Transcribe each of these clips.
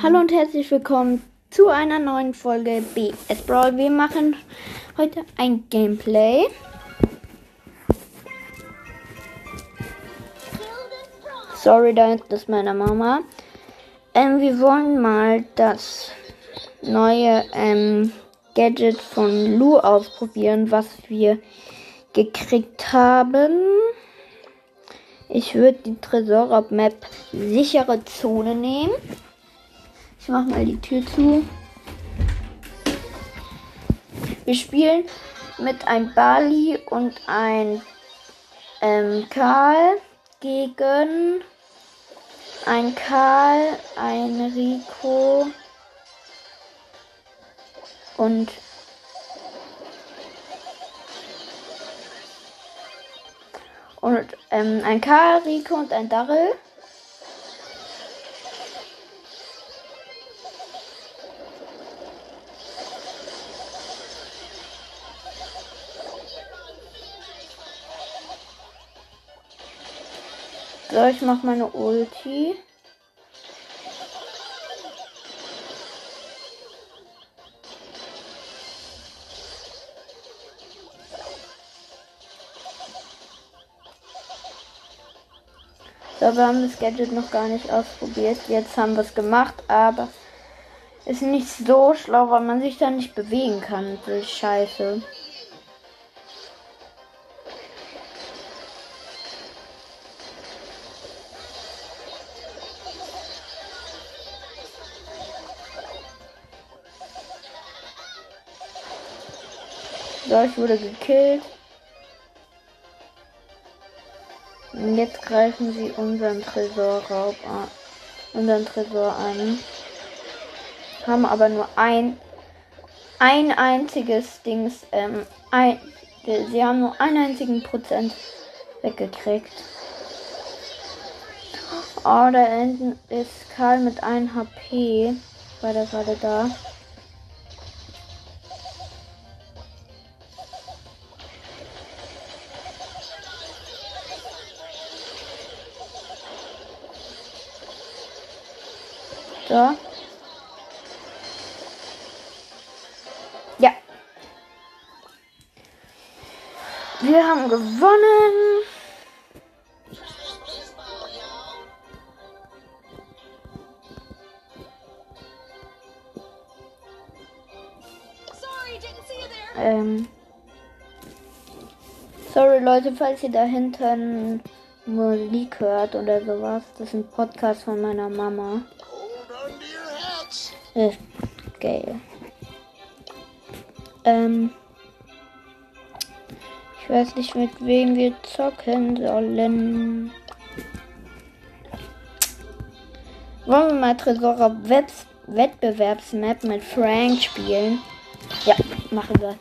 Hallo und herzlich willkommen zu einer neuen Folge BS Brawl. Wir machen heute ein Gameplay. Sorry, da ist meine Mama. Ähm, wir wollen mal das neue ähm, Gadget von Lu ausprobieren, was wir gekriegt haben. Ich würde die Tresor-Map sichere Zone nehmen. Ich mache mal die Tür zu. Wir spielen mit ein Bali und ein ähm, Karl gegen ein Karl, ein Rico und und ähm, ein Karl, Rico und ein Darrell. Ich mach meine Ulti. So, wir haben das Gadget noch gar nicht ausprobiert. Jetzt haben wir es gemacht, aber ist nicht so schlau, weil man sich da nicht bewegen kann. Das ist scheiße. So, ich wurde gekillt. Und jetzt greifen sie unseren Tresorraub an. Unseren Tresor an. Haben aber nur ein ein einziges Dings, ähm, ein, sie haben nur einen einzigen Prozent weggekriegt. Oh, da hinten ist Karl mit 1 HP. War der gerade da? So. Ja. Wir haben gewonnen. Ähm. Sorry Leute, falls ihr da hinten Musik hört oder sowas. Das ist ein Podcast von meiner Mama. Geil. Ähm. Ich weiß nicht, mit wem wir zocken sollen. Wollen wir mal Tresor Wettbewerbsmap mit Frank spielen? Ja, machen wir.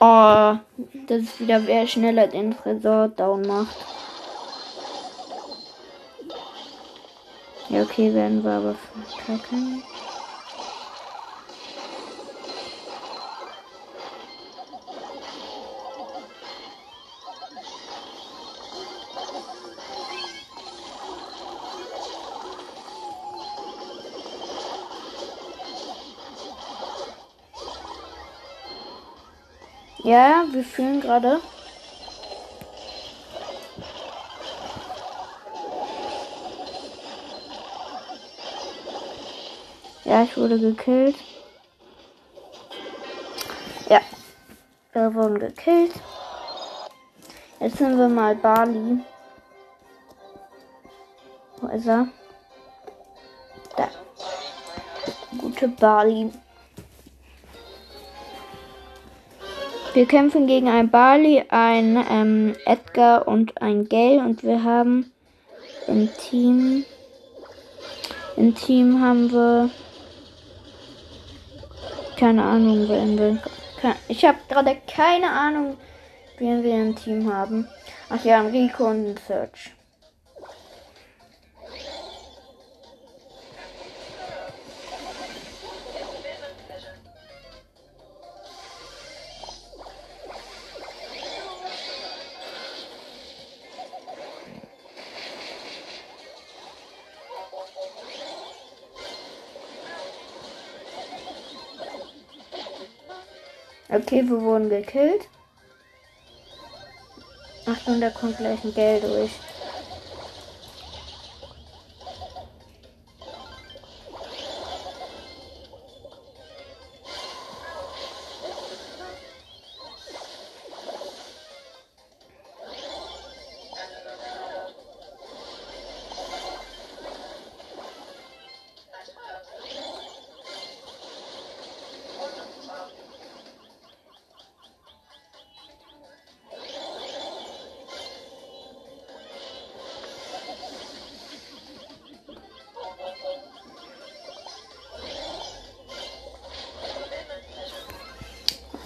Oh, das ist wieder wer schneller den Tresor down macht. Ja, okay, werden wir aber verkacken. Ja, wir fühlen gerade. Ich wurde gekillt. Ja, wir wurden gekillt. Jetzt sind wir mal Bali. Wo ist er? Da. Gute Bali. Wir kämpfen gegen ein Bali, ein ähm, Edgar und ein Gale und wir haben im Team im Team haben wir keine Ahnung, wen wir. Ich habe gerade keine Ahnung, wen wir im Team haben. Ach ja, Rico und Search. Okay, wir wurden gekillt. Achtung, da kommt gleich ein Geld durch.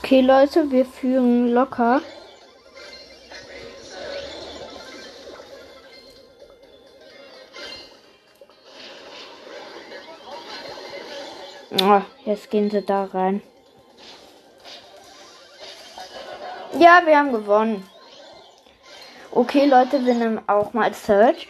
Okay, Leute, wir führen locker. Oh, jetzt gehen sie da rein. Ja, wir haben gewonnen. Okay, Leute, wir nehmen auch mal Search.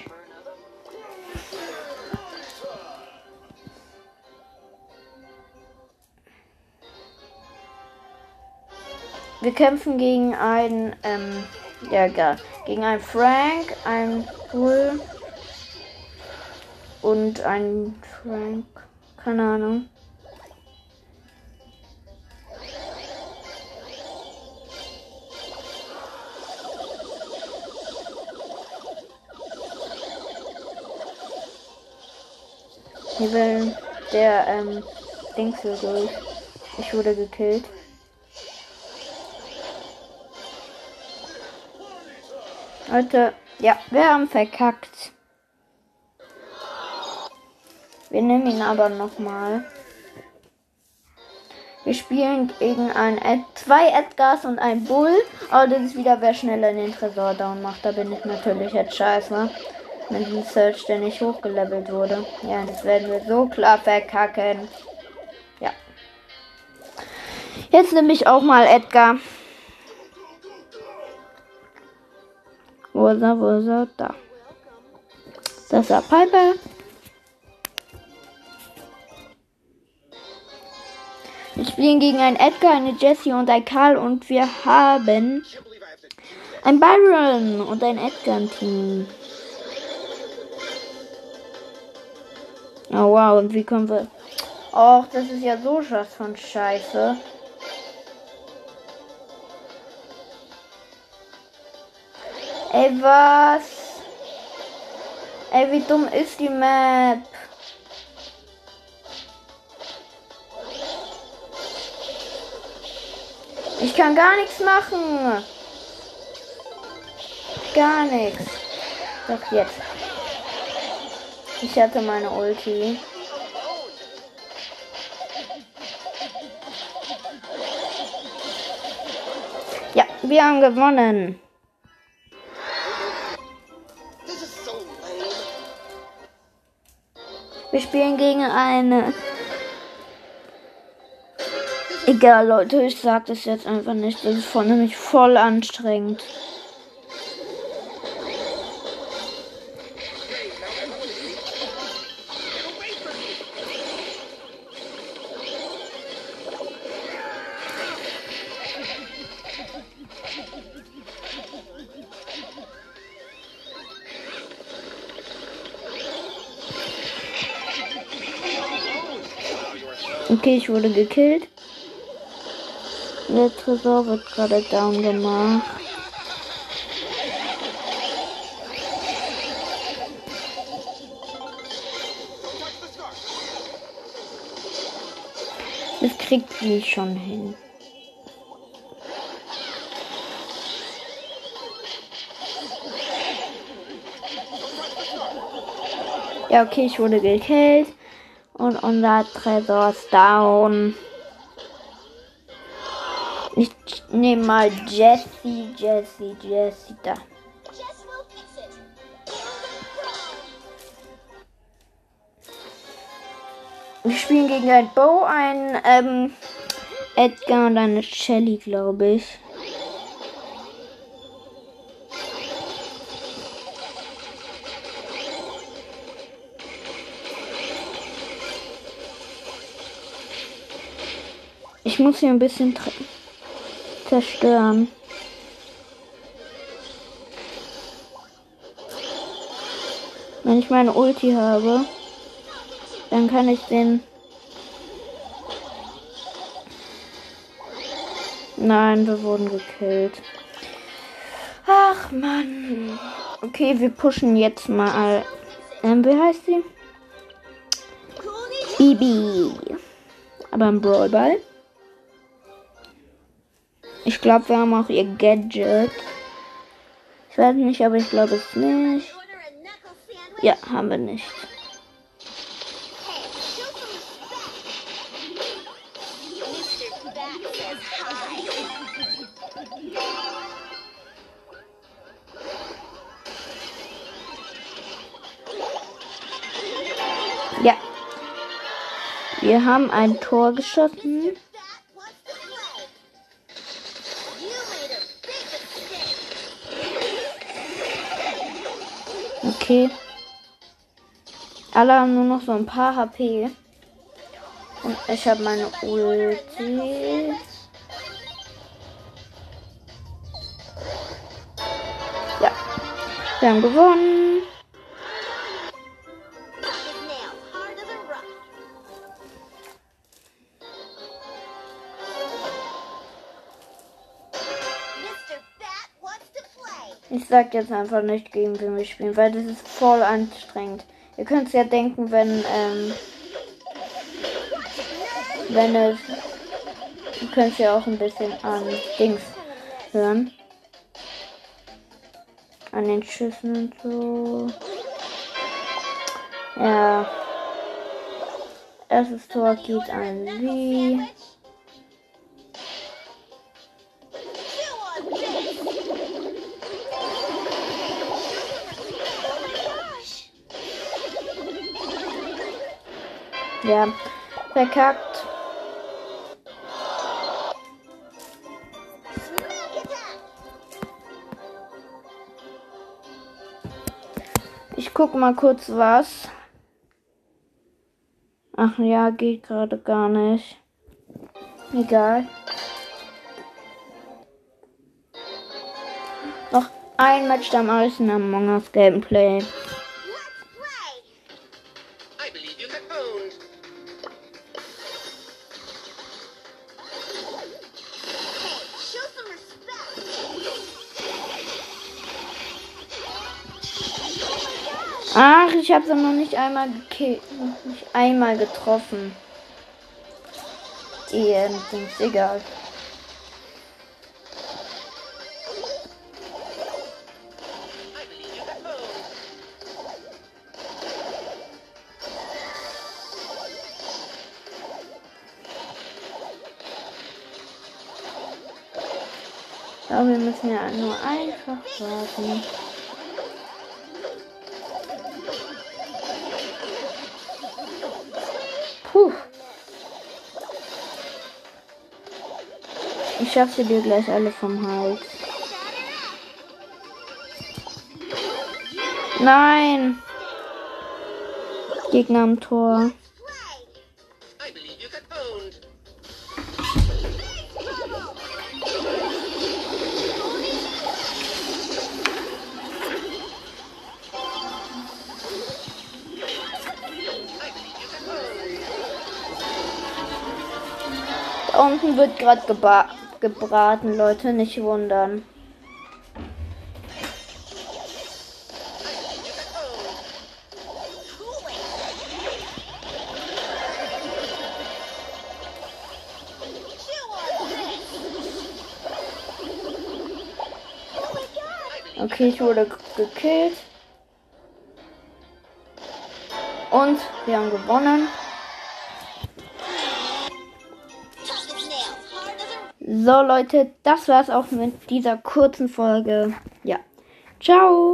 Wir kämpfen gegen einen, ähm, ja, egal. Gegen einen Frank, einen Bull und einen Frank. Keine Ahnung. Hier will der, ähm, Dings hier durch. Ich wurde gekillt. Leute, ja, wir haben verkackt. Wir nehmen ihn aber nochmal. Wir spielen gegen ein Ed zwei Edgars und ein Bull. Aber das ist wieder, wer schneller den Tresor down macht. Da bin ich natürlich jetzt scheiße. Mit dem Search, der nicht hochgelevelt wurde. Ja, das werden wir so klar verkacken. Ja. Jetzt nehme ich auch mal Edgar. Er? Wo ist er? Da. Das der Piper. Wir spielen gegen einen Edgar, eine Jessie und ein Karl und wir haben ein Byron und ein Edgar-Team. Oh wow, und wie kommen wir... Och, das ist ja so was von Scheiße. Ey, was? Ey, wie dumm ist die Map? Ich kann gar nichts machen. Gar nichts. Doch jetzt. Ich hatte meine Ulti. Ja, wir haben gewonnen. Wir spielen gegen eine. Egal, Leute, ich sag das jetzt einfach nicht. Das ist voll, nämlich voll anstrengend. Okay, ich wurde gekillt. Der Tresor wird gerade down gemacht. Das kriegt sie schon hin. Ja, okay, ich wurde gekillt. Und unser Tresor ist down. Ich nehme mal Jesse, Jesse, Jesse da. Wir spielen gegen ein Bo, ein ähm, Edgar und eine Shelly, glaube ich. Ich muss hier ein bisschen zerstören. Wenn ich meine Ulti habe, dann kann ich den. Nein, wir wurden gekillt. Ach man. Okay, wir pushen jetzt mal. Ähm, wie heißt sie? Bibi. Aber ein Brawlball. Ich glaube, wir haben auch ihr Gadget. Ich weiß nicht, aber ich glaube es nicht. Ja, haben wir nicht. Ja. Wir haben ein Tor geschossen. Okay. Alle haben nur noch so ein paar HP. Und ich habe meine Ulti. Ja. Wir haben gewonnen. Ich sag jetzt einfach nicht, gegen wen wir spielen, weil das ist voll anstrengend. Ihr könnt es ja denken, wenn, ähm, wenn es, ihr könnt ja auch ein bisschen an Dings hören. An den Schüssen und so. Ja. Erstes Tor geht an Sie. Ja, verkackt. Ich guck mal kurz was. Ach ja, geht gerade gar nicht. Egal. Noch ein Match, dann mache ich ein Among Us Gameplay. Ach, ich habe sie noch nicht einmal gekillt. Nicht einmal getroffen. Die sind egal. Aber wir müssen ja nur einfach warten. Ich schaffe dir gleich alle vom Hals. Nein. Gegner am Tor. Da unten wird gerade gebraten, Leute, nicht wundern. Okay, ich wurde gekillt. Und wir haben gewonnen. So Leute, das war's auch mit dieser kurzen Folge. Ja. Ciao.